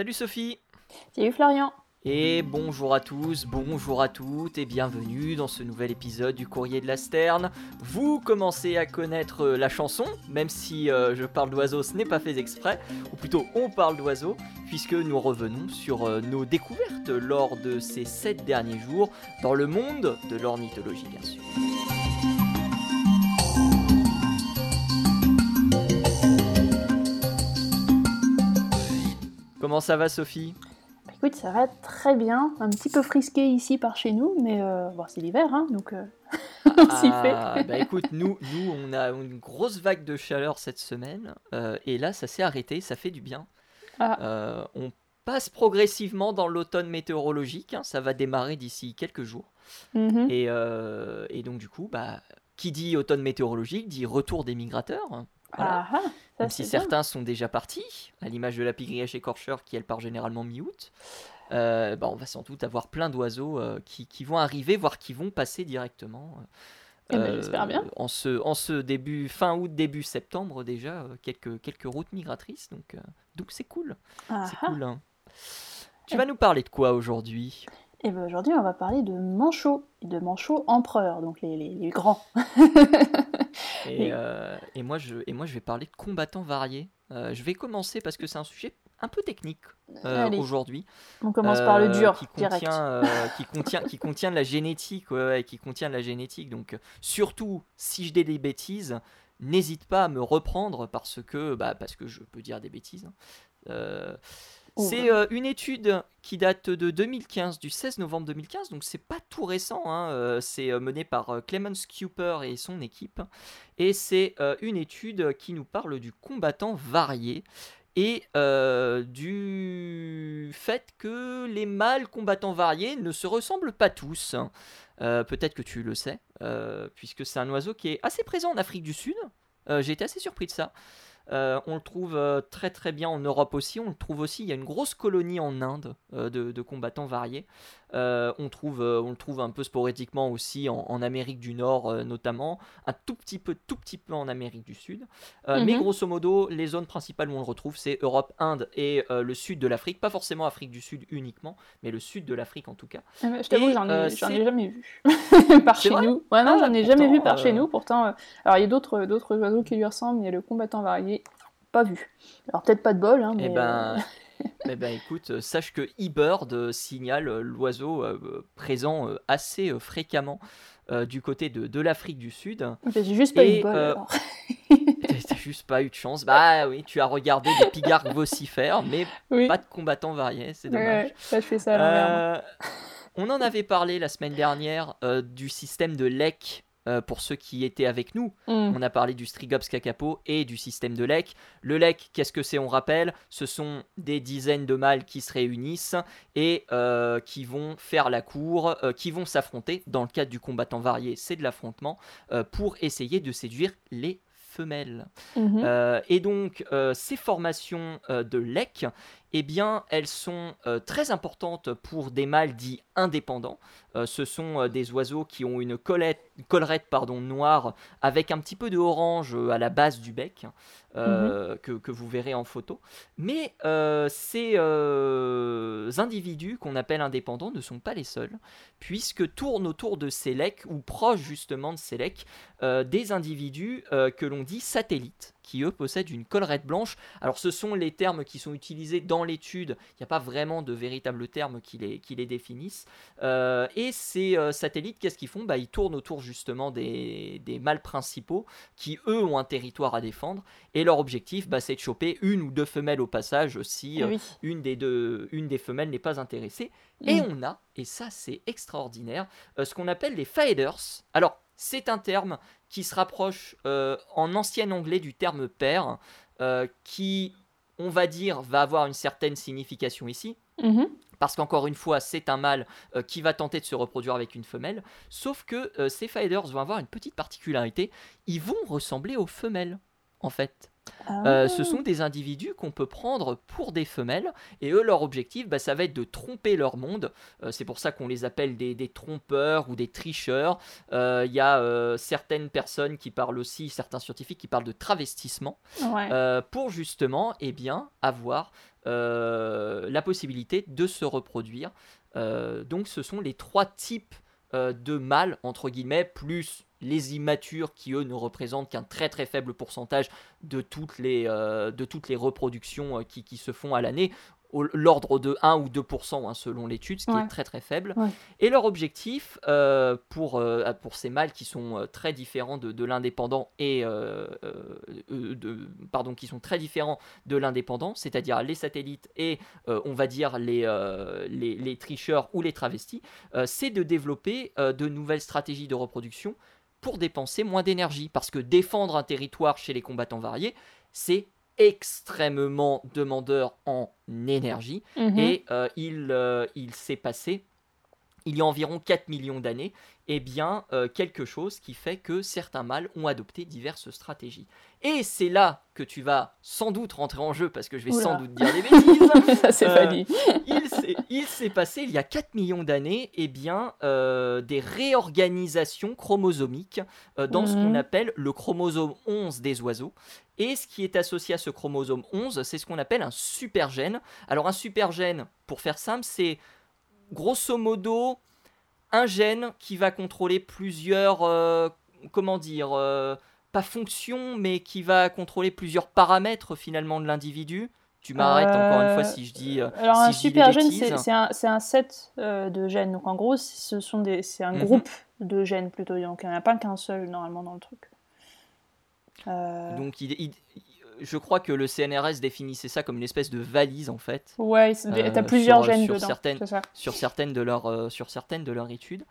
Salut Sophie Salut Florian et bonjour à tous, bonjour à toutes et bienvenue dans ce nouvel épisode du Courrier de la Sterne. Vous commencez à connaître la chanson, même si euh, je parle d'oiseaux, ce n'est pas fait exprès, ou plutôt on parle d'oiseaux, puisque nous revenons sur euh, nos découvertes lors de ces 7 derniers jours dans le monde de l'ornithologie bien sûr. Comment ça va Sophie? Écoute, ça va très bien. Un petit peu frisqué ici par chez nous, mais euh, bon, c'est l'hiver, hein, donc euh, on s'y Ah, fait. bah écoute, nous, nous, on a une grosse vague de chaleur cette semaine, euh, et là, ça s'est arrêté, ça fait du bien. Ah. Euh, on passe progressivement dans l'automne météorologique, hein, ça va démarrer d'ici quelques jours. Mhm. Et, et donc, du coup, bah, qui dit automne météorologique dit retour des migrateurs. hein. Voilà. Ah, ça Même si bien. certains sont déjà partis, à l'image de la pigrièche écorcheur qui elle part généralement mi-août, euh, bah, on va sans doute avoir plein d'oiseaux euh, qui, qui vont arriver, voire qui vont passer directement. Eh ben, j'espère bien. En ce, en ce début, fin août, début septembre déjà, euh, quelques, quelques routes migratrices, donc euh, donc c'est cool, Ah, c'est ah. cool. hein. Tu Eh- vas nous parler de quoi aujourd'hui? Et ben aujourd'hui, on va parler de manchots, de manchots empereurs, donc les, les- les grands. et, euh, et moi je, et moi je vais parler de combattants variés. Euh, je vais commencer parce que c'est un sujet un peu technique euh, aujourd'hui. On commence par le dur, qui contient, qui contient, qui contient de la génétique, ouais, ouais, qui contient de la génétique. Donc, surtout, si je dis des bêtises, n'hésite pas à me reprendre parce que, bah, parce que je peux dire des bêtises. hein. Oh, c'est euh, une étude qui date de 2015, du 16 novembre 2015, donc c'est pas tout récent. hein, euh, c'est euh, mené par Clemens Cooper et son équipe, et c'est euh, une étude qui nous parle du combattant varié et du fait que les mâles combattants variés ne se ressemblent pas tous. Euh, Peut-être que tu le sais, puisque c'est un oiseau qui est assez présent en Afrique du Sud. J'ai été assez surpris de ça. Euh, on le trouve euh, très très bien en Europe aussi. On le trouve aussi. Il y a une grosse colonie en Inde euh, de, de combattants variés. Euh, on, trouve, euh, on le trouve un peu sporadiquement aussi en, en Amérique du Nord euh, notamment, un tout petit peu, tout petit peu en Amérique du Sud. Mais Mhm. grosso modo, les zones principales où on le retrouve, c'est Europe, Inde et le sud de l'Afrique. Pas forcément Afrique du Sud uniquement, mais le sud de l'Afrique en tout cas. Ah je t'avoue, et, j'en ai, j'en c'est- ai jamais vu par C'est chez nous. Ouais, non, Ah, j'en ai jamais vu par chez nous. Pourtant, alors il y a d'autres d'autres oiseaux qui lui ressemblent, mais le combattant varié, pas vu. Alors peut-être pas de bol, hein, mais Eh ben, eh ben écoute, euh, sache que eBird euh, signale euh, l'oiseau présent assez fréquemment du côté de, de l'Afrique du Sud. j'ai juste pas eu de bol. euh, alors. T'as juste pas eu de chance. Bah oui, tu as regardé des pigargues vocifères, mais oui, pas de combattants variés, c'est ouais, dommage. ouais, là je fais ça à. Euh, on en avait parlé la semaine dernière euh, du système de LEC. Euh, pour ceux qui étaient avec nous, Hmm. on a parlé du Strigops kakapo et du système de lec. Le lec, qu'est-ce que c'est On rappelle, ce sont des dizaines de mâles qui se réunissent et euh, qui vont faire la cour, euh, qui vont s'affronter. Dans le cadre du combattant varié, c'est de l'affrontement pour essayer de séduire les femelles. Mhm. Euh, et donc, euh, ces formations euh, de lec, eh bien, elles sont euh, très importantes pour des mâles dits indépendants. Euh, ce sont euh, des oiseaux qui ont une colette- collerette pardon, noire avec un petit peu de orange à la base du bec, euh, que, que vous verrez en photo. Mais ces individus qu'on appelle indépendants ne sont pas les seuls, puisque tournent autour de ces lecs, ou proches justement de ces lecs, des individus que l'on dit satellites, qui eux possèdent une collerette blanche. Alors ce sont les termes qui sont utilisés dans l'étude, il n'y a pas vraiment de véritables termes qui les, qui les définissent. Euh, et ces euh, satellites, qu'est-ce qu'ils font? Bah, Ils tournent autour justement des, des mâles principaux, qui eux ont un territoire à défendre, et leur objectif, bah, c'est de choper une ou deux femelles au passage si euh, oui. une, des deux, une des femelles n'est pas intéressée. Et on a, et ça c'est extraordinaire, ce qu'on appelle les faders. Alors, c'est un terme qui se rapproche euh, en ancien anglais du terme pair, euh, qui, on va dire, va avoir une certaine signification ici. Mhm. Parce qu'encore une fois, c'est un mâle euh, qui va tenter de se reproduire avec une femelle. Sauf que euh, ces faders vont avoir une petite particularité. Ils vont ressembler aux femelles, en fait. Ah. Euh, ce sont des individus qu'on peut prendre pour des femelles et eux leur objectif bah, ça va être de tromper leur monde Euh, c'est pour ça qu'on les appelle des, des trompeurs ou des tricheurs Euh, il y a euh, certaines personnes qui parlent aussi certains scientifiques qui parlent de travestissement Ouais. euh, pour justement eh bien avoir la possibilité de se reproduire. donc ce sont les trois types de mâles, entre guillemets, plus les immatures qui eux ne représentent qu'un très très faible pourcentage de toutes les, de toutes les reproductions qui, qui, se font à l'année. L'ordre de 1 ou 2% hein, selon l'étude, ce qui est très très faible. Et leur objectif euh, pour, euh, pour ces mâles qui sont euh, très différents de, l'indépendant et de, pardon qui sont très différents de l'indépendant, c'est-à-dire les satellites et on va dire les, les, les, tricheurs ou les travestis, c'est de développer de nouvelles stratégies de reproduction pour dépenser moins d'énergie. Parce que défendre un territoire chez les combattants variés, c'est extrêmement demandeur en énergie. Mhm. Et euh, il, euh, il s'est passé, il y a environ 4 millions d'années, eh bien, euh, quelque chose qui fait que certains mâles ont adopté diverses stratégies. Et c'est là que tu vas sans doute rentrer en jeu, parce que je vais sans doute dire des bêtises. Ça, c'est pas dit. il s'est passé, il y a 4 millions d'années, eh bien, euh, des réorganisations chromosomiques euh, dans ce qu'on mhm. appelle le chromosome 11 des oiseaux. Et ce qui est associé à ce chromosome 11, c'est ce qu'on appelle un supergène. Alors un supergène, pour faire simple, c'est grosso modo un gène qui va contrôler plusieurs, euh, comment dire, euh, pas fonctions, mais qui va contrôler plusieurs paramètres finalement de l'individu. Tu m'arrêtes encore une fois si je dis. Euh, alors un super gène, c'est un, un, set de gènes. Donc en gros, ce sont des, c'est un mhm. groupe de gènes plutôt. Donc il n'y en a pas qu'un seul normalement dans le truc. Donc il, je crois que le CNRS définissait ça comme une espèce de valise en fait. Ouais, tu as plusieurs gènes sur dedans. Certaines, sur, certaines de leur, euh, sur certaines de leurs études.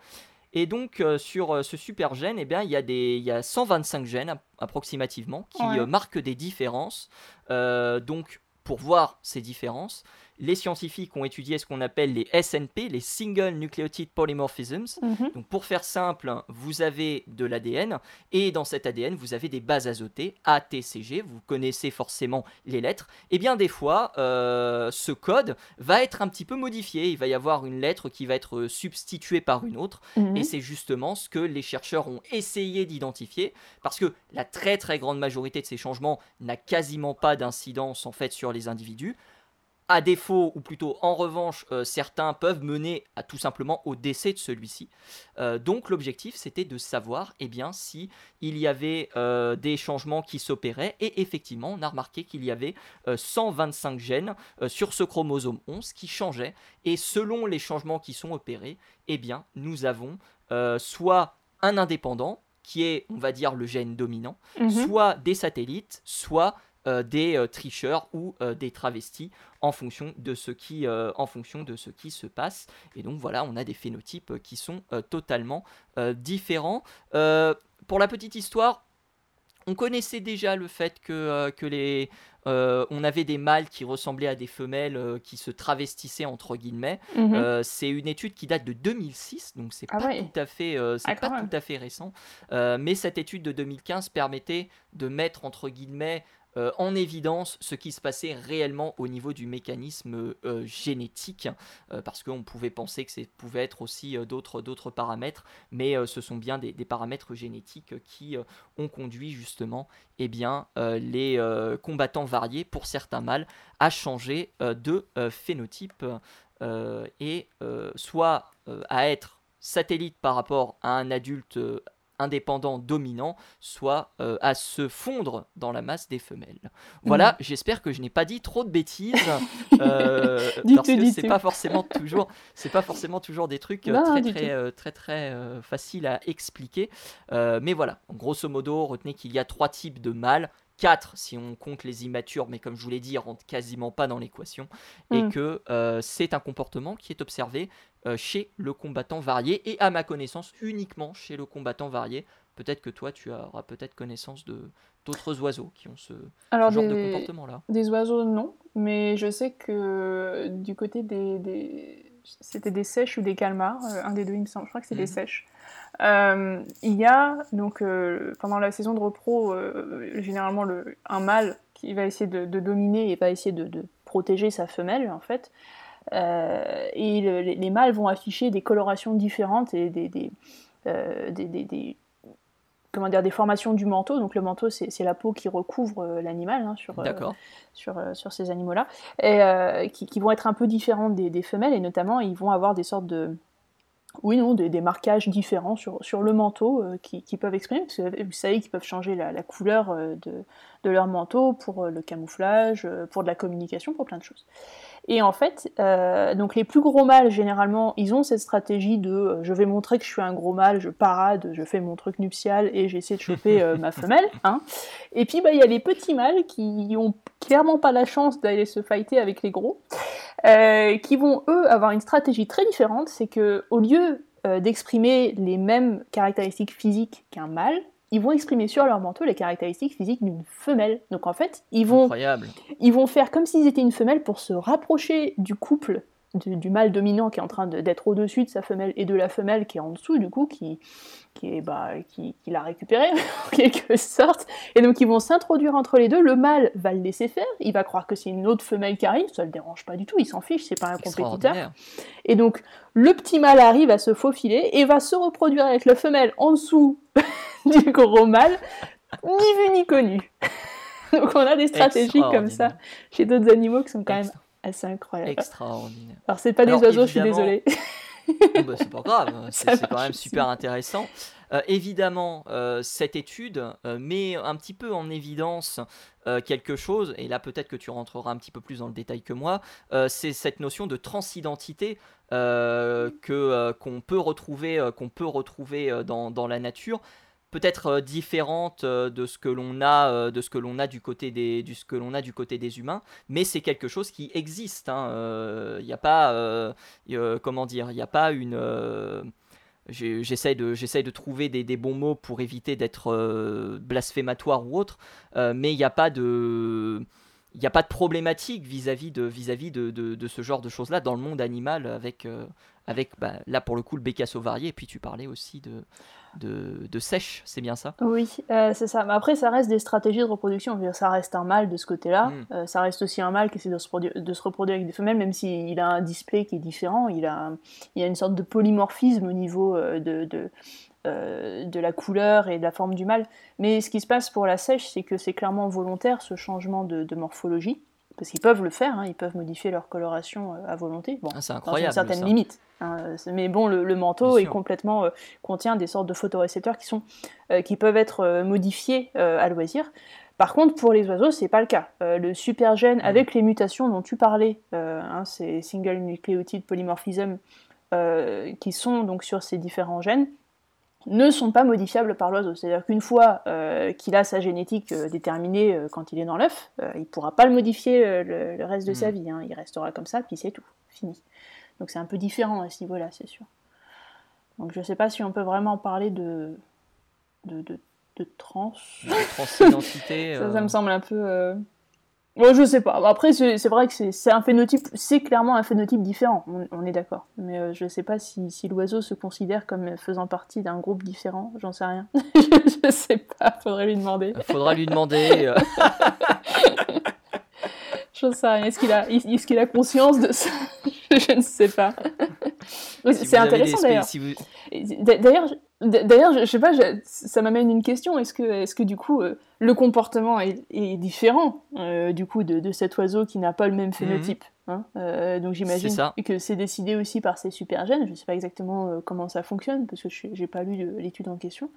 Et donc euh, sur euh, ce super gène, eh bien, il, y a des, il y a 125 gènes approximativement qui marquent des différences. donc pour voir ces différences, les scientifiques ont étudié ce qu'on appelle les SNP, les Single Nucleotide Polymorphisms. Mhm. Donc pour faire simple, vous avez de l'ADN et dans cet ADN, vous avez des bases azotées, A, T, C, G. Vous connaissez forcément les lettres. Et bien des fois, euh, ce code va être un petit peu modifié. Il va y avoir une lettre qui va être substituée par une autre. Mhm. Et c'est justement ce que les chercheurs ont essayé d'identifier parce que la très très grande majorité de ces changements n'a quasiment pas d'incidence en fait sur les individus. À défaut, ou plutôt en revanche, euh, certains peuvent mener à, tout simplement au décès de celui-ci. Euh, donc l'objectif, c'était de savoir eh bien, si il y avait euh, des changements qui s'opéraient. Et effectivement, on a remarqué qu'il y avait 125 gènes sur ce chromosome 11 qui changeaient. Et selon les changements qui sont opérés, eh bien, nous avons soit un indépendant, qui est, on va dire, le gène dominant, mhm. soit des satellites, soit des euh, tricheurs ou euh, des travestis en fonction de ce qui en fonction de ce qui se passe et donc voilà on a des phénotypes qui sont totalement différents pour la petite histoire on connaissait déjà le fait que, que les, on avait des mâles qui ressemblaient à des femelles qui se travestissaient entre guillemets. Mhm. c'est une étude qui date de 2006, donc c'est ah pas tout à fait, ah, pas tout à fait récent. mais cette étude de 2015 permettait de mettre entre guillemets euh, en évidence ce qui se passait réellement au niveau du mécanisme euh, génétique, euh, parce qu'on pouvait penser que ça pouvait être aussi d'autres, paramètres, mais ce sont bien des, paramètres génétiques qui ont conduit justement eh bien, les combattants variés, pour certains mâles, à changer de phénotype et soit à être satellite par rapport à un adulte indépendant dominant, soit euh, à se fondre dans la masse des femelles. Voilà, mm. j'espère que je n'ai pas dit trop de bêtises, euh, parce que c'est pas forcément toujours, c'est pas forcément toujours des trucs euh, très, très, très, très faciles à expliquer. mais voilà, grosso modo, retenez qu'il y a trois types de mâles 4 si on compte les immatures, mais comme je vous l'ai dit, ils rentrent quasiment pas dans l'équation, et mm. que c'est un comportement qui est observé euh, chez le combattant varié, et à ma connaissance uniquement chez le combattant varié. Peut-être que toi, tu auras peut-être connaissance de d'autres oiseaux qui ont ce, genre de comportement-là. Des oiseaux, non, mais je sais que du côté des, c'était des sèches ou des calmars, euh, un des deux il me semble, je crois que c'est des mhm. sèches. Euh, il y a donc pendant la saison de repro généralement le, un mâle qui va essayer de, dominer et va essayer de, de, protéger sa femelle en fait. Euh, et les, mâles vont afficher des colorations différentes et des, des, euh, comment dire, des formations du manteau. Donc le manteau, c'est la peau qui recouvre l'animal hein, sur, sur, sur, ces animaux-là, et qui, vont être un peu différentes des, des, femelles, et notamment ils vont avoir des sortes de oui, non, des, marquages différents sur, sur le manteau qui, qui, peuvent exprimer, parce que vous savez qu'ils peuvent changer la, la couleur de, de, leur manteau pour le camouflage, pour de la communication, pour plein de choses. Et en fait, euh, donc les plus gros mâles, généralement, ils ont cette stratégie de euh, je vais montrer que je suis un gros mâle, je parade, je fais mon truc nuptial et j'essaie de choper euh, ma femelle. Hein. Et puis, bah, il y a les petits mâles qui ont clairement pas la chance d'aller se fighter avec les gros, qui vont, eux, avoir une stratégie très différente. C'est que au lieu d'exprimer les mêmes caractéristiques physiques qu'un mâle, ils vont exprimer sur leur manteau les caractéristiques physiques d'une femelle. Donc en fait, ils vont, ils vont faire comme s'ils étaient une femelle pour se rapprocher du couple du, mâle dominant qui est en train d'être au-dessus de sa femelle et de la femelle qui est en dessous, du coup, qui, qui, est, bah, qui, qui l'a récupéré en quelque sorte. Et donc ils vont s'introduire entre les deux. Le mâle va le laisser faire, il va croire que c'est une autre femelle qui arrive, ça le dérange pas du tout, il s'en fiche, c'est pas un compétiteur. Et donc le petit mâle arrive à se faufiler et va se reproduire avec la femelle en dessous du gros mâle, ni vu ni connu. donc on a des stratégies comme ça chez d'autres animaux qui sont quand même assez incroyable. Extraordinaire. Alors, c'est pas des oiseaux, je suis désolée. bah, c'est pas grave, c'est quand même super intéressant. Euh, évidemment, euh, cette étude euh, met un petit peu en évidence quelque chose, et là peut-être que tu rentreras un petit peu plus dans le détail que moi, c'est cette notion de transidentité que qu'on peut retrouver, qu'on peut retrouver dans, dans, la nature peut-être euh, différente euh, de ce que l'on a euh, de ce que l'on a du côté des du ce que l'on a du côté des humains mais c'est quelque chose qui existe il hein, n'y a pas comment dire il n'y a pas une j'essaie de de trouver des, bons mots pour éviter d'être blasphématoire ou autre mais il n'y a pas de il n'y a pas de problématique vis-à-vis de, vis-à-vis de, de, ce genre de choses-là dans le monde animal avec, avec bah, là pour le coup le bécasso varié et puis tu parlais aussi de, de, sèche, c'est bien ça? Oui, euh, c'est ça. Mais après, ça reste des stratégies de reproduction. Ça reste un mâle de ce côté-là. Hmm. Euh, ça reste aussi un mâle qui essaie de se, de se reproduire avec des femelles, même s'il a un display qui est différent. Il a, il a une sorte de polymorphisme au niveau euh, de, de, de, la couleur et de la forme du mâle. Mais ce qui se passe pour la sèche, c'est que c'est clairement volontaire ce changement de, morphologie parce qu'ils peuvent le faire, hein, ils peuvent modifier leur coloration à volonté. Bon, ah, c'est incroyable. Dans une certaine limite. Hein, mais bon, le, manteau est complètement euh, contient des sortes de photorécepteurs qui sont euh, qui peuvent être euh, modifiés à loisir. Par contre, pour les oiseaux, c'est pas le cas. le supergène, avec les mutations dont tu parlais, hein, ces single nucleotide polymorphism, qui sont donc sur ces différents gènes, ne sont pas modifiables par l'oiseau. C'est-à-dire qu'une fois qu'il a sa génétique déterminée quand il est dans l'œuf, il ne pourra pas le modifier le, reste de sa hmm. vie. Hein. Il restera comme ça, puis c'est tout, fini. Donc c'est un peu différent à ce niveau-là, c'est sûr. Donc je ne sais pas si on peut vraiment parler de, de, de, de trans. transidentité. ça, ça, me euh. semble un peu. Euh... Bon, je sais pas. Après, c'est vrai que c'est un phénotype, c'est clairement un phénotype différent, on, est d'accord. Mais euh, je ne sais pas si, si l'oiseau se considère comme faisant partie d'un groupe différent, j'en sais rien. je ne sais pas, faudrait lui demander. Faudra lui demander. Euh. J'en sais rien. Est-ce qu'il a, est qu'il a conscience de ça? Je ne sais pas. c'est intéressant d'ailleurs. D'ailleurs, d'ailleurs, je, sais pas, ça m'amène une question. Est-ce que, est que du coup, euh, le comportement est, différent euh, du coup de, cet oiseau qui n'a pas le même phénotype mhm. hein euh, Donc j'imagine que c'est décidé aussi par ses supergènes. Je ne sais pas exactement comment ça fonctionne parce que je n'ai pas lu l'étude en question.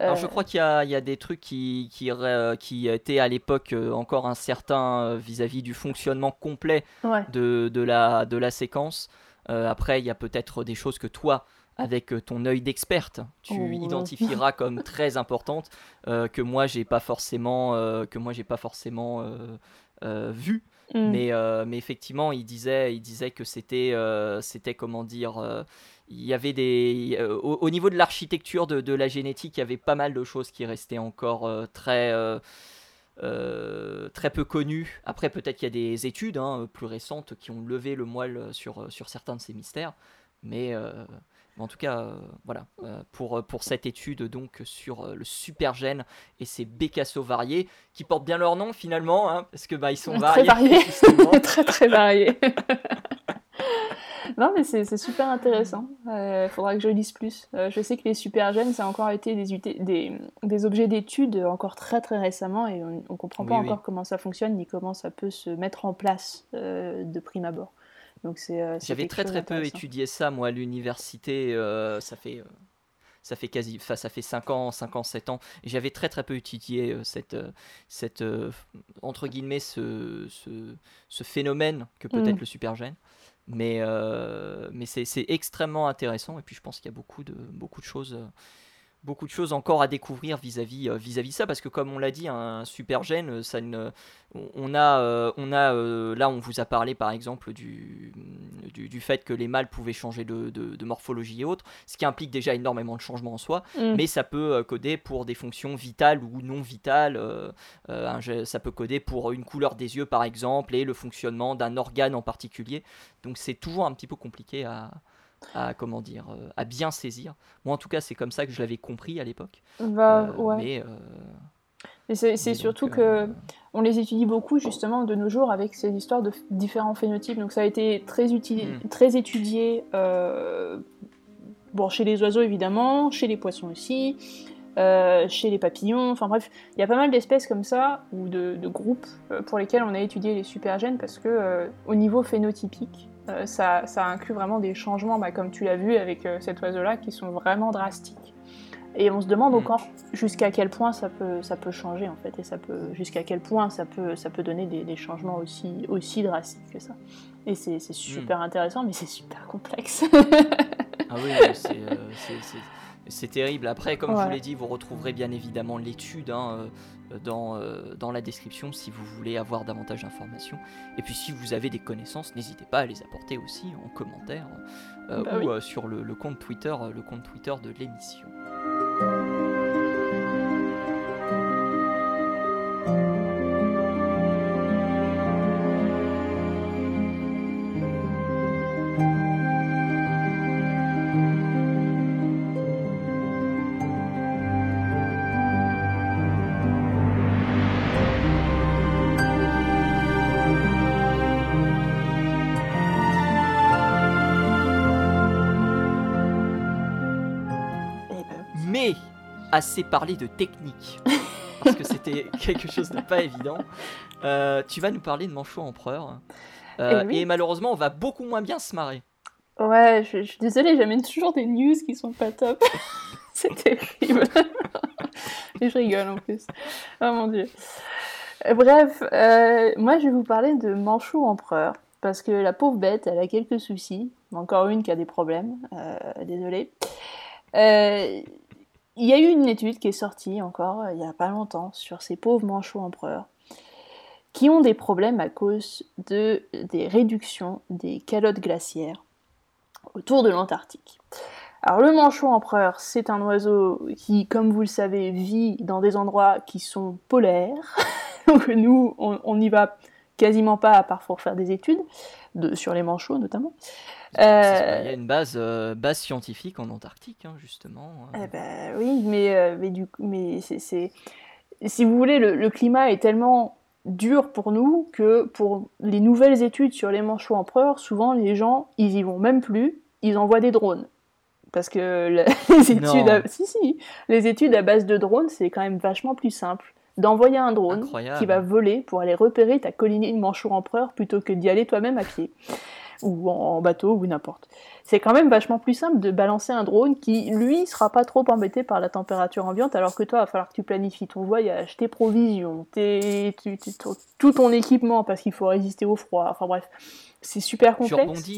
Alors je crois qu'il y, a des trucs qui, qui, qui étaient à l'époque encore incertains vis-à-vis du fonctionnement complet de, de, la, de la séquence. après, il y a peut-être des choses que toi, avec ton œil d'experte, tu oh. identifieras comme très importantes, que moi j'ai pas forcément, que moi j'ai pas forcément vu. Mm. Mais, mais effectivement, il disait, il disait que c'était, c'était comment dire il y avait des euh, au, niveau de l'architecture de, la génétique il y avait pas mal de choses qui restaient encore euh, très euh, très peu connues après peut-être qu'il y a des études hein, plus récentes qui ont levé le moelle sur, sur certains de ces mystères mais en tout cas voilà pour, pour cette étude donc sur le supergène et ces bécassos variés qui portent bien leur nom finalement hein, parce que bah ils sont variés, très variés très très variés non, mais c'est super intéressant. Il euh, faudra que je lise plus. Euh, je sais que les supergènes, ça a encore été des, des, des objets d'étude encore très très récemment et on ne comprend pas encore comment ça fonctionne ni comment ça peut se mettre en place euh, de prime abord. Donc c'est. J'avais très très peu étudié ça moi à l'université. ça fait ça fait quasi, enfin, ça fait 5 ans, 5 ans, 7 ans. J'avais très très peu étudié cette, cette entre guillemets, ce, ce, ce phénomène que peut être mm. le supergène. Mais, euh, mais c'est extrêmement intéressant et puis je pense qu'il y a beaucoup de, beaucoup de choses euh, beaucoup de choses encore à découvrir vis-à-vis euh, vis-à-vis ça parce que comme on l'a dit un super gène euh, ça ne on a euh, on a là on vous a parlé par exemple du, du, fait que les mâles pouvaient changer de, de, morphologie et autres ce qui implique déjà énormément de changements en soi mm. mais ça peut coder pour des fonctions vitales ou non vitales ça peut coder pour une couleur des yeux par exemple et le fonctionnement d'un organe en particulier donc c'est toujours un petit peu compliqué à à comment dire euh, à bien saisir. Moi en tout cas c'est comme ça que je l'avais compris à l'époque. Bah, euh, ouais. Mais, euh, c'est surtout que on les étudie beaucoup justement de nos jours avec ces histoires de différents phénotypes. Donc ça a été très, hmm. très étudié bon, chez les oiseaux évidemment, chez les poissons aussi, chez les papillons, enfin bref, il y a pas mal d'espèces comme ça, ou de, de groupes, pour lesquels on a étudié les supergènes, parce que au niveau phénotypique, euh, ça, inclut vraiment des changements, bah, comme tu l'as vu avec euh, cet oiseau-là, qui sont vraiment drastiques. Et on se demande mm. encore jusqu'à quel point ça peut, ça peut changer en fait, et ça peut jusqu'à quel point ça peut, ça peut donner des, changements aussi, aussi drastiques que ça. Et c'est super mm. intéressant, mais c'est super complexe. ah oui, euh, c'est terrible. Après, comme je vous l'ai dit, vous retrouverez bien évidemment l'étude hein, dans, euh, dans la description si vous voulez avoir davantage d'informations. Et puis si vous avez des connaissances, n'hésitez pas à les apporter aussi en commentaire euh, bah ou euh, sur le, le, compte Twitter, le compte Twitter de l'émission. Assez parlé de technique. parce que c'était quelque chose de pas évident. Euh, tu vas nous parler de Manchot Empereur. Euh, eh et, malheureusement, on va beaucoup moins bien se marrer. Ouais, je, suis désolée, j'amène toujours des news qui sont pas top. C'est terrible. et je rigole en plus. Oh mon dieu. Euh, bref, moi je vais vous parler de Manchot Empereur. Parce que la pauvre bête, elle a quelques soucis. Encore une qui a des problèmes. désolée. Il y a eu une étude qui est sortie encore euh, il n'y a pas longtemps sur ces pauvres manchots empereurs qui ont des problèmes à cause de, des réductions des calottes glaciaires autour de l'Antarctique. Alors le manchot empereur, c'est un oiseau qui, comme vous le savez, vit dans des endroits qui sont polaires. Donc nous, on n'y va quasiment pas à part pour faire des études de, sur les manchots notamment. Euh, il y a une base, euh, base scientifique en Antarctique, hein, justement. Eh ben, oui, mais, euh, mais, du, mais c'est, si vous voulez, le, climat est tellement dur pour nous que pour les nouvelles études sur les manchots empereurs, souvent les gens, ils y vont même plus, ils envoient des drones. Parce que les, études à, si, si, les études à base de drones, c'est quand même vachement plus simple d'envoyer un drone qui va voler pour aller repérer ta colonie de manchots empereurs plutôt que d'y aller toi-même à pied ou en bateau ou n'importe. C'est quand même vachement plus simple de balancer un drone qui, lui, sera pas trop embêté par la température ambiante, alors que toi, il va falloir que tu planifies ton voyage, tes provisions, tes, tout ton équipement parce qu'il faut résister au froid. Enfin bref, c'est super complexe.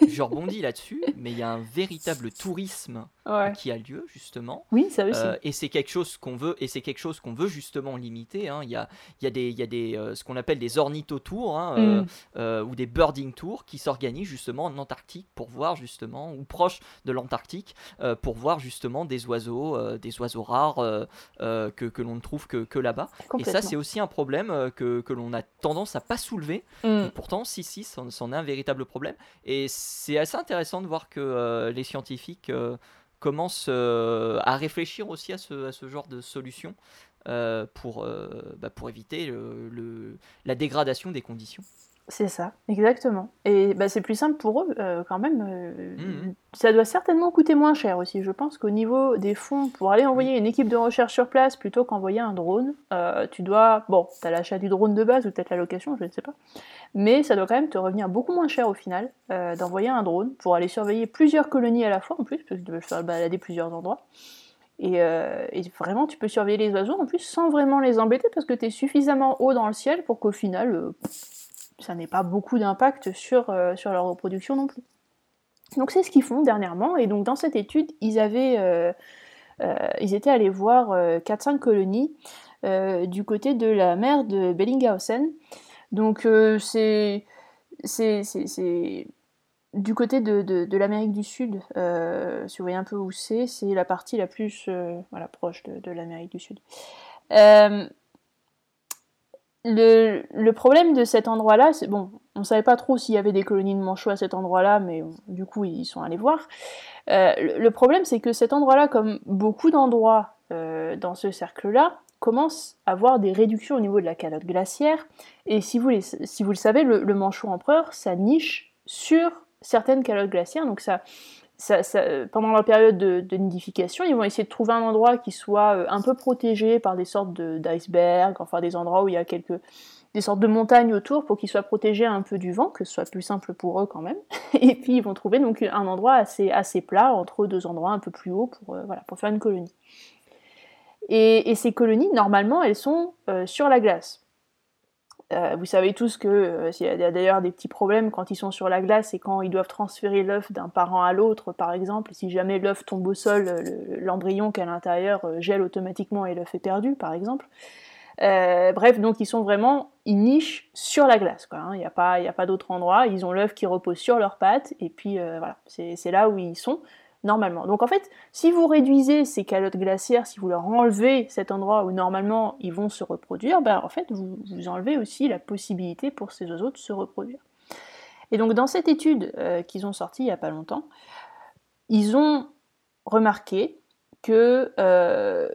je rebondis là-dessus, mais il y a un véritable tourisme qui a lieu justement. Oui, ça aussi. Euh, et c'est quelque chose qu'on veut, et c'est quelque chose qu'on veut justement limiter. Hein. Il, y a, il y a des, il y a des euh, ce qu'on appelle des ornithotours hein, euh, mm. ou des birding tours qui s'organisent justement en Antarctique pour voir justement ou proche de l'Antarctique pour voir justement des oiseaux, des oiseaux rares que, que l'on ne trouve que, que là-bas. Et ça, c'est aussi un problème que, que l'on a tendance à pas soulever. Mm. Pourtant, si si, c'en est un véritable problème. Et c'est assez intéressant de voir que euh, les scientifiques euh, commencent euh, à réfléchir aussi à ce, à ce genre de solution pour, bah, pour éviter le, la dégradation des conditions. C'est ça, exactement. Et bah, c'est plus simple pour eux euh, quand même. Euh, mmh, mmh. Ça doit certainement coûter moins cher aussi. Je pense qu'au niveau des fonds, pour aller envoyer une équipe de recherche sur place plutôt qu'envoyer un drone, euh, tu dois... Bon, tu as l'achat du drone de base ou peut-être la location, je ne sais pas. Mais ça doit quand même te revenir beaucoup moins cher au final d'envoyer un drone pour aller surveiller plusieurs colonies à la fois en plus, parce que tu veux faire balader plusieurs endroits. Et, et, vraiment, tu peux surveiller les oiseaux en plus sans vraiment les embêter parce que tu es suffisamment haut dans le ciel pour qu'au final, ça n'ait pas beaucoup d'impact sur, euh, sur leur reproduction non plus. Donc c'est ce qu'ils font dernièrement, et donc dans cette étude, ils, avaient, euh, euh, ils étaient allés voir 4-5 colonies du côté de la mer de Bellinghausen. Donc c'est du côté de, de, l'Amérique du Sud, si vous voyez un peu où c'est, c'est la partie la plus voilà, proche de, de l'Amérique du Sud le, problème de cet endroit-là, c'est bon, on ne savait pas trop s'il y avait des colonies de manchots à cet endroit-là, mais du coup ils sont allés voir. Euh, le, problème, c'est que cet endroit-là, comme beaucoup d'endroits euh, dans ce cercle-là, commence à avoir des réductions au niveau de la calotte glaciaire. Et si vous, le savez, le, le manchot empereur, ça niche sur certaines calottes glaciaires, donc ça, pendant la période de, nidification, ils vont essayer de trouver un endroit qui soit euh, un peu protégé par des sortes d'icebergs, enfin des endroits où il y a des sortes de montagnes autour pour qu'ils soient protégés un peu du vent, que ce soit plus simple pour eux quand même. Et puis ils vont trouver donc un endroit assez, plat entre deux endroits un peu plus pour, euh, pour faire une colonie. Et, ces colonies, normalement, elles sont euh, sur la glace. Euh, vous savez tous que euh, il y a d'ailleurs des petits problèmes quand ils sont sur la glace et quand ils doivent transférer l'œuf d'un parent à l'autre, par exemple. Si jamais l'œuf tombe au sol, l'embryon qui est à l'intérieur euh, gèle automatiquement et l'œuf est perdu, par exemple. bref, donc ils sont vraiment, ils nichent sur la glace. Hein. Il n'y a pas, a pas d'autre endroit. Ils ont l'œuf qui repose sur leurs pattes et puis voilà, c'est là où ils sont normalement. Donc en fait, si vous réduisez ces calottes glaciaires, si vous leur enlevez cet endroit où normalement ils vont se reproduire, ben en fait vous, vous enlevez aussi la possibilité pour ces oiseaux de se reproduire. Et donc dans cette étude euh, qu'ils ont sortie il n'y a pas longtemps, ils ont remarqué que euh,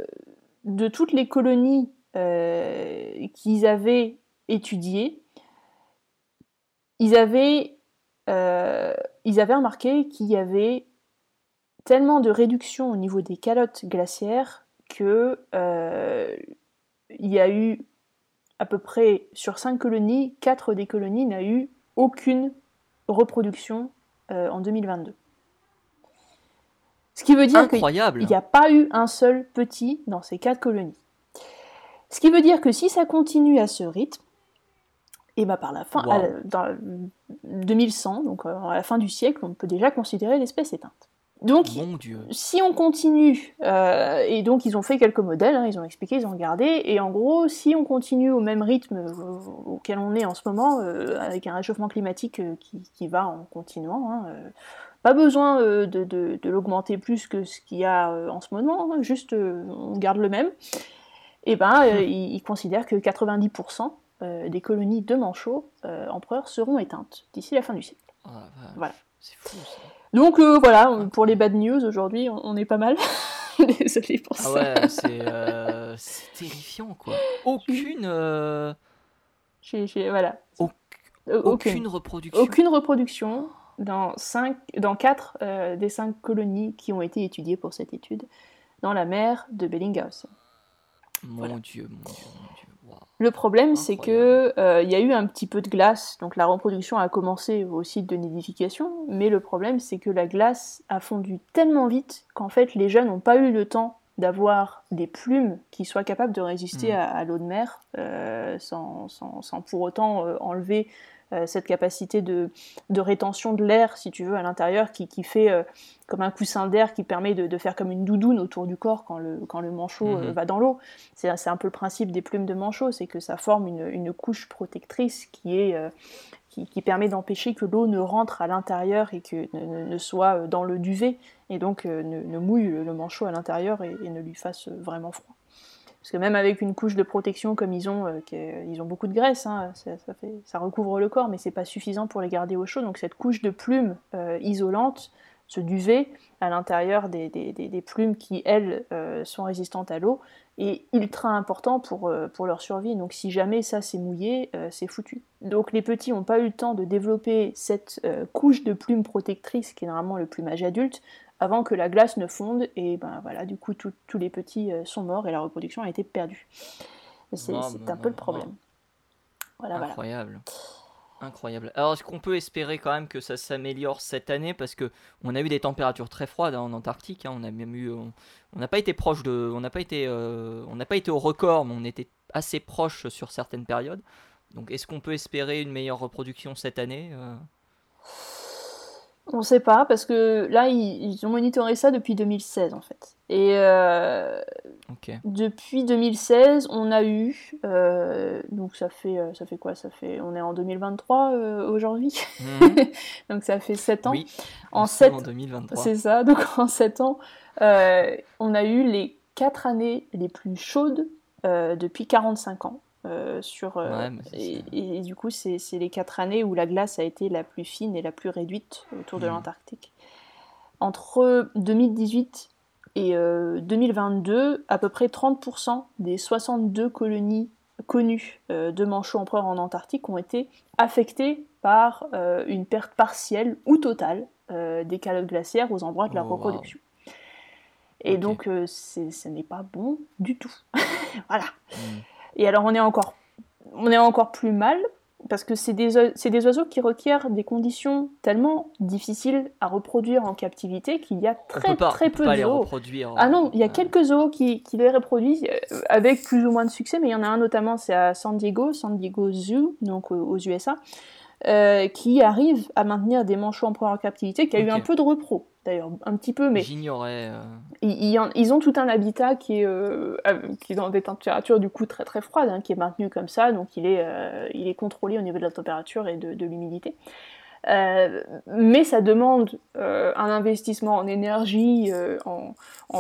de toutes les colonies euh, qu'ils avaient étudiées, ils avaient, ils avaient remarqué qu'il y avait tellement de réduction au niveau des calottes glaciaires que euh, il y a eu à peu près sur 5 colonies, 4 des colonies n'a eu aucune reproduction euh, en 2022. Ce qui veut dire qu'il n'y a pas eu un seul petit dans ces 4 colonies. Ce qui veut dire que si ça continue à ce rythme, et eh ben par la fin, dans 2100, donc euh, à la fin du siècle, on peut déjà considérer l'espèce éteinte. Donc, si on continue, euh, et donc ils ont fait quelques modèles, hein, ils ont expliqué, ils ont regardé, et en gros, si on continue au même rythme euh, auquel on est en ce moment, euh, avec un réchauffement climatique qui, va en continuant, hein, pas besoin de, l'augmenter plus que ce qu'il y a en ce moment, hein, juste on garde le même, et eh ben hmm. ils, considèrent que 90% des colonies de manchots empereurs seront éteintes d'ici la fin du siècle. Ah, voilà. C'est fou ça. Donc euh, voilà, pour les bad news aujourd'hui, on, est pas mal. Pour ah ça. Ah ouais, euh, c'est terrifiant quoi. Aucune. Euh, voilà. aucune, reproduction. Aucune reproduction dans, cinq, dans 4 des 5 colonies qui ont été étudiées pour cette étude dans la mer de Bellinghausen. Mon Dieu, mon Dieu, mon Dieu. Le problème, c'est que euh, il y a eu un petit peu de glace, donc la reproduction a commencé au site de nidification, mais le problème, c'est que la glace a fondu tellement vite qu'en fait, les jeunes n'ont pas eu le temps d'avoir des plumes qui soient capables de résister hmm. à, l'eau de mer euh, sans, pour autant euh, enlever cette capacité de, rétention de l'air, si tu veux, à l'intérieur, qui, fait euh, comme un coussin d'air qui permet de, faire comme une doudoune autour du corps quand le, quand le manchot euh, mhm. va dans l'eau. C'est un peu le principe des plumes de manchot, c'est que ça forme une, couche protectrice qui, est, qui, permet d'empêcher que l'eau ne rentre à l'intérieur et que ne, soit dans le duvet, et donc ne, mouille le, manchot à l'intérieur et ne lui fasse vraiment froid. Parce que même avec une couche de protection comme ils ont, euh, ils ont beaucoup de graisse, hein, ça, recouvre le corps, mais c'est pas suffisant pour les garder au chaud. Donc cette couche de plumes euh, isolante ce duvet à l'intérieur des, plumes qui, elles, sont résistantes à l'eau est ultra important pour, pour leur survie. Donc si jamais ça s'est mouillé, c'est foutu. Donc les petits n'ont pas eu le temps de développer cette couche de plumes protectrices qui est normalement le plumage adulte avant que la glace ne fonde et ben voilà du coup tous les petits sont morts et la reproduction a été perdue. C'est un peu le problème. Incroyable. Incroyable. Alors, est-ce qu'on peut espérer quand même que ça s'améliore cette année? Parce que on a eu des températures très froides hein, en Antarctique. Hein. on a même eu, on n'a pas été proche de, on n'a pas été, euh, on n'a pas été au record, mais on était assez proche sur certaines périodes. Donc, est-ce qu'on peut espérer une meilleure reproduction cette année euh? On ne sait pas, parce que là, ils, ont monitoré ça depuis 2016, en fait. Et euh, depuis 2016, on a eu... Euh, donc ça fait, euh, ça fait quoi? Ça fait, On est en 2023 aujourd'hui. Mhm. donc ça fait 7 ans. Oui, en 7... en 2023. C'est ça, donc en 7 ans, on a eu les 4 années les plus chaudes depuis 45 ans. Euh, sur, euh, et, du coup, c'est les quatre années où la glace a été la plus fine et la plus réduite autour de mmh. l'Antarctique. Entre 2018 et 2022, euh, à peu près 30% des 62 colonies connues de manchots empereurs en Antarctique ont été affectées par une perte partielle ou totale des calottes glaciaires aux endroits de la oh, reproduction. Et donc, ce n'est pas bon du tout. voilà. Mmh. Et alors on est encore, on est encore plus mal parce que c'est des, des, oiseaux qui requièrent des conditions tellement difficiles à reproduire en captivité qu'il y a très très peu de zoos. Ah non, il y a quelques zoos qui, qui, les reproduisent euh, avec plus ou moins de succès, mais il y en a un notamment, c'est à San Diego, San Diego Zoo, donc aux USA, euh, qui arrive à maintenir des manchots en captivité, qui a eu un peu de repro d'ailleurs, un petit peu, mais. J'ignorais. Euh. Ils, ont tout un habitat qui est, euh, qui est dans des températures du coup très très froides, hein, qui est maintenu comme ça, donc il est, il est contrôlé au niveau de la température et de l'humidité. Euh, mais ça demande euh, un investissement en énergie, euh, en,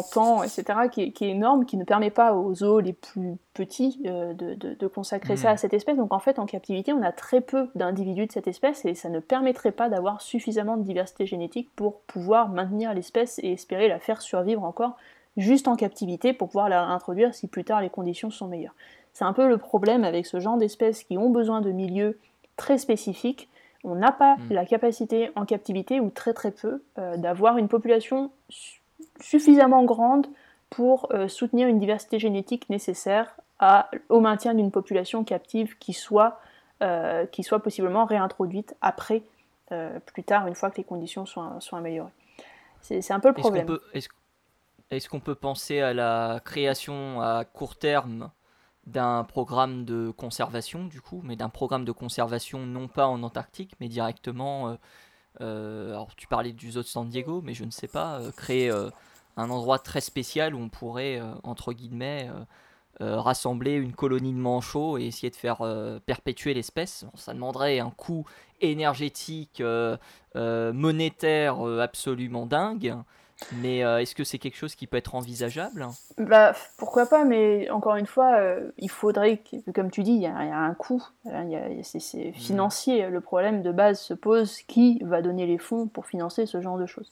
temps, etc., qui est, énorme, qui ne permet pas aux zoos les plus petits de, consacrer ça à hmm. cette espèce. Donc en fait, en captivité, on a très peu d'individus de cette espèce et ça ne permettrait pas d'avoir suffisamment de diversité génétique pour pouvoir maintenir l'espèce et espérer la faire survivre encore juste en captivité pour pouvoir la réintroduire si plus tard les conditions sont meilleures. C'est un peu le problème avec ce genre d'espèces qui ont besoin de milieux très spécifiques on n'a pas hmm. la capacité en captivité, ou très très peu, euh, d'avoir une population suffisamment grande pour euh, soutenir une diversité génétique nécessaire au maintien d'une population captive qui soit, euh, qui soit possiblement réintroduite après, plus tard, une fois que les conditions sont, sont améliorées. C'est un peu le problème. Est-ce qu'on peut penser à la création à court terme d'un programme de conservation du coup, mais d'un programme de conservation non pas en Antarctique, mais directement. Euh, euh, alors tu parlais du zoo de San Diego, mais je ne sais pas, euh, créer un endroit très spécial où on pourrait, entre guillemets, rassembler une colonie de manchots et essayer de faire perpétuer l'espèce. ça demanderait un coût énergétique, monétaire absolument dingue. Mais euh, est-ce que c'est quelque chose qui peut être envisageable? Bah, Pourquoi pas, mais encore une fois, euh, il faudrait, comme tu dis, il y, a un coût, c'est hmm. financier. Le problème de base se pose, qui va donner les fonds pour financer ce genre de choses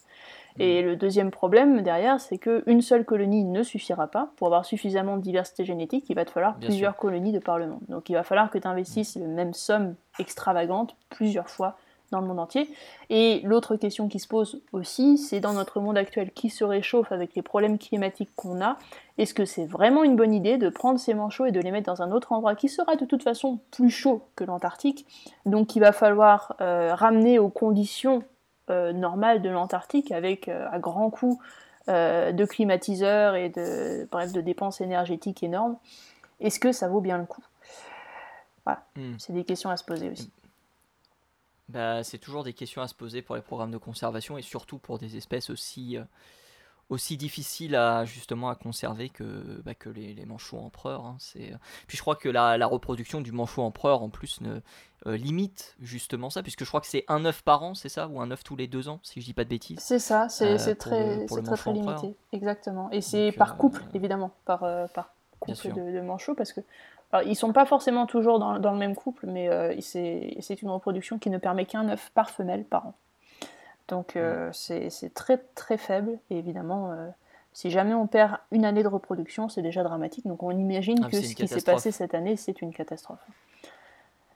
Et hmm. le deuxième problème derrière, c'est qu'une seule colonie ne suffira pas. Pour avoir suffisamment de diversité génétique, il va te falloir plusieurs colonies de par le monde. Donc il va falloir que tu investisses hmm. la même somme extravagante plusieurs fois dans le monde entier. Et l'autre question qui se pose aussi, c'est dans notre monde actuel qui se réchauffe avec les problèmes climatiques qu'on a, est-ce que c'est vraiment une bonne idée de prendre ces manchots et de les mettre dans un autre endroit qui sera de toute façon plus chaud que l'Antarctique, donc il va falloir euh, ramener aux conditions euh, normales de l'Antarctique avec euh, à grand coût de climatiseurs et de, bref, de dépenses énergétiques énormes. Est-ce que ça vaut bien le coup? Voilà, hmm. c'est des questions à se poser aussi. Bah, c'est toujours des questions à se poser pour les programmes de conservation et surtout pour des espèces aussi, euh, aussi difficiles à, justement à conserver que, bah, que les, les, manchots empereurs. Hein. c'est... Euh, puis je crois que la, la, reproduction du manchot empereur en plus ne, euh, limite justement ça, puisque je crois que c'est un œuf par an, c'est ça Ou un œuf tous les deux ans, si je dis pas de bêtises? C'est ça, c'est, très, très, très limité. Exactement. Et c'est par couple, évidemment, par, par couple de, de manchots, parce que alors, ils sont pas forcément toujours dans, le même couple, mais euh, c'est une reproduction qui ne permet qu'un œuf par femelle par an. Donc mm. c'est très très faible. Et évidemment, si jamais on perd une année de reproduction, c'est déjà dramatique. Donc on imagine ah, que ce qui s'est passé cette année, c'est une catastrophe.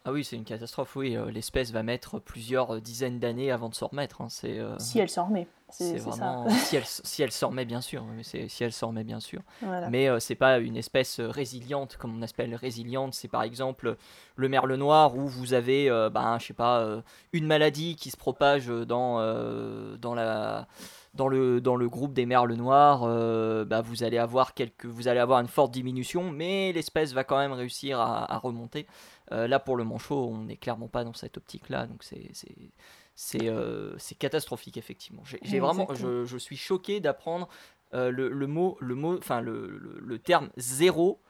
Ah oui, c'est une catastrophe, oui. Euh, l'espèce va mettre plusieurs euh, dizaines d'années avant de s'en remettre. Hein. C'est, euh, Si elle s'en remet. C'est, vraiment... si, elle, si elle s'en remet, bien sûr. C'est, si elle s'en remet, bien sûr. Mais c'est pas une espèce résiliente, comme on appelle résiliente. C'est par exemple le merle noir, où vous avez, ben, je sais pas, une maladie qui se propage dans, dans la dans le, dans le groupe des merles noirs, bah, vous, allez avoir quelques, vous allez avoir une forte diminution, mais l'espèce va quand même réussir à, à remonter. Euh, là, pour le manchot, on n'est clairement pas dans cette optique-là, donc c'est c'est euh, catastrophique effectivement. J'ai vraiment, je, je, suis choqué d'apprendre euh, le, le, mot, le mot, enfin le, le, terme zéro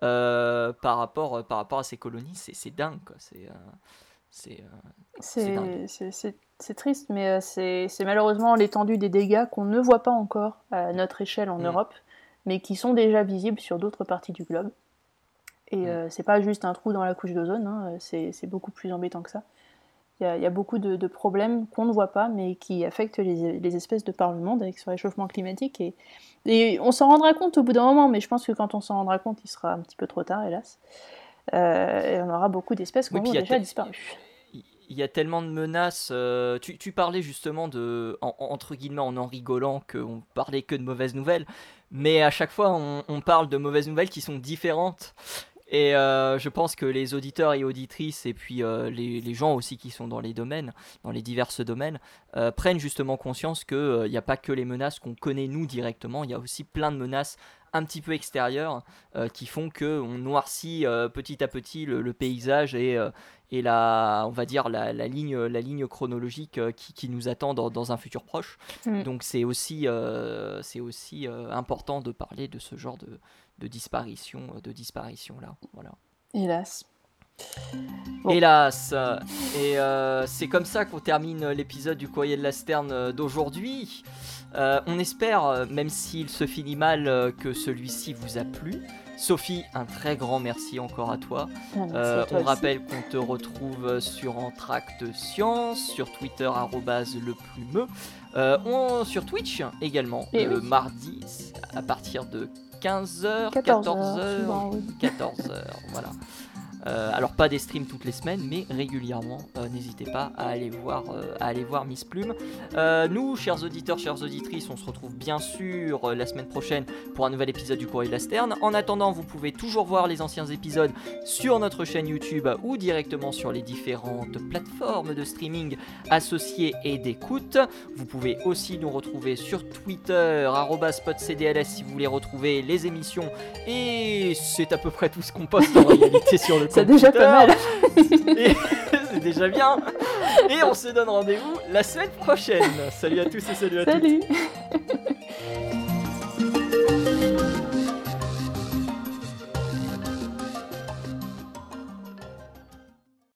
par rapport par rapport à ces colonies. C'est dingue, quoi. C'est c'est triste, mais c'est malheureusement l'étendue des dégâts qu'on ne voit pas encore à notre échelle en mm. Europe, mais qui sont déjà visibles sur d'autres parties du globe. Et euh, c'est pas juste un trou dans la couche d'ozone, hein, c'est beaucoup plus embêtant que ça. Il y, a beaucoup de, problèmes qu'on ne voit pas, mais qui affectent les, espèces de par le monde avec ce réchauffement climatique. Et, et on s'en rendra compte au bout d'un moment, mais je pense que quand on s'en rendra compte, il sera un petit peu trop tard, hélas. Euh, et on aura beaucoup d'espèces qui ont déjà disparu il y a tellement de menaces. Euh, tu, parlais justement de, entre guillemets, en en rigolant, qu'on parlait que de mauvaises nouvelles, mais à chaque fois, on, parle de mauvaises nouvelles qui sont différentes. Et euh, je pense que les auditeurs et auditrices, et puis euh, les, gens aussi qui sont dans les domaines, dans les divers domaines, prennent justement conscience qu'il n'y a pas que les menaces qu'on connaît nous directement, il y a aussi plein de menaces un petit peu extérieures qui font qu'on noircit petit à petit le, paysage et, et la, on va dire la, ligne, la ligne chronologique qui, nous attend dans, un futur proche. Mm. Donc c'est aussi, c'est aussi important de parler de ce genre de, de disparition, euh, de disparition là. Voilà. Hélas. Hélas. Et euh, c'est comme ça qu'on termine l'épisode du Courrier de la Sterne euh, d'aujourd'hui. on espère, même s'il se finit mal, que celui-ci vous a plu. Sophie, un très grand merci encore à toi. Ah, on rappelle qu'on te retrouve sur Entracte Science, sur Twitter le plumeux, sur Twitch également, eh le mardi à partir de 15h, 14h, 14h, voilà. Euh, alors pas des streams toutes les semaines, mais régulièrement. Euh, n'hésitez pas à aller voir, euh, à aller voir Miss Plume. nous, chers auditeurs, chères auditrices, on se retrouve bien sûr la semaine prochaine pour un nouvel épisode du Courrier de la Sterne. En attendant, vous pouvez toujours voir les anciens épisodes sur notre chaîne YouTube ou directement sur les différentes plateformes de streaming associées et d'écoute. Vous pouvez aussi nous retrouver sur Twitter, @spotcdls si vous voulez retrouver les émissions. Et c'est à peu près tout ce qu'on poste en réalité sur le c'est déjà pas mal. c'est déjà bien. Et on se donne rendez-vous la semaine prochaine. Salut à tous et salut à salut. toutes.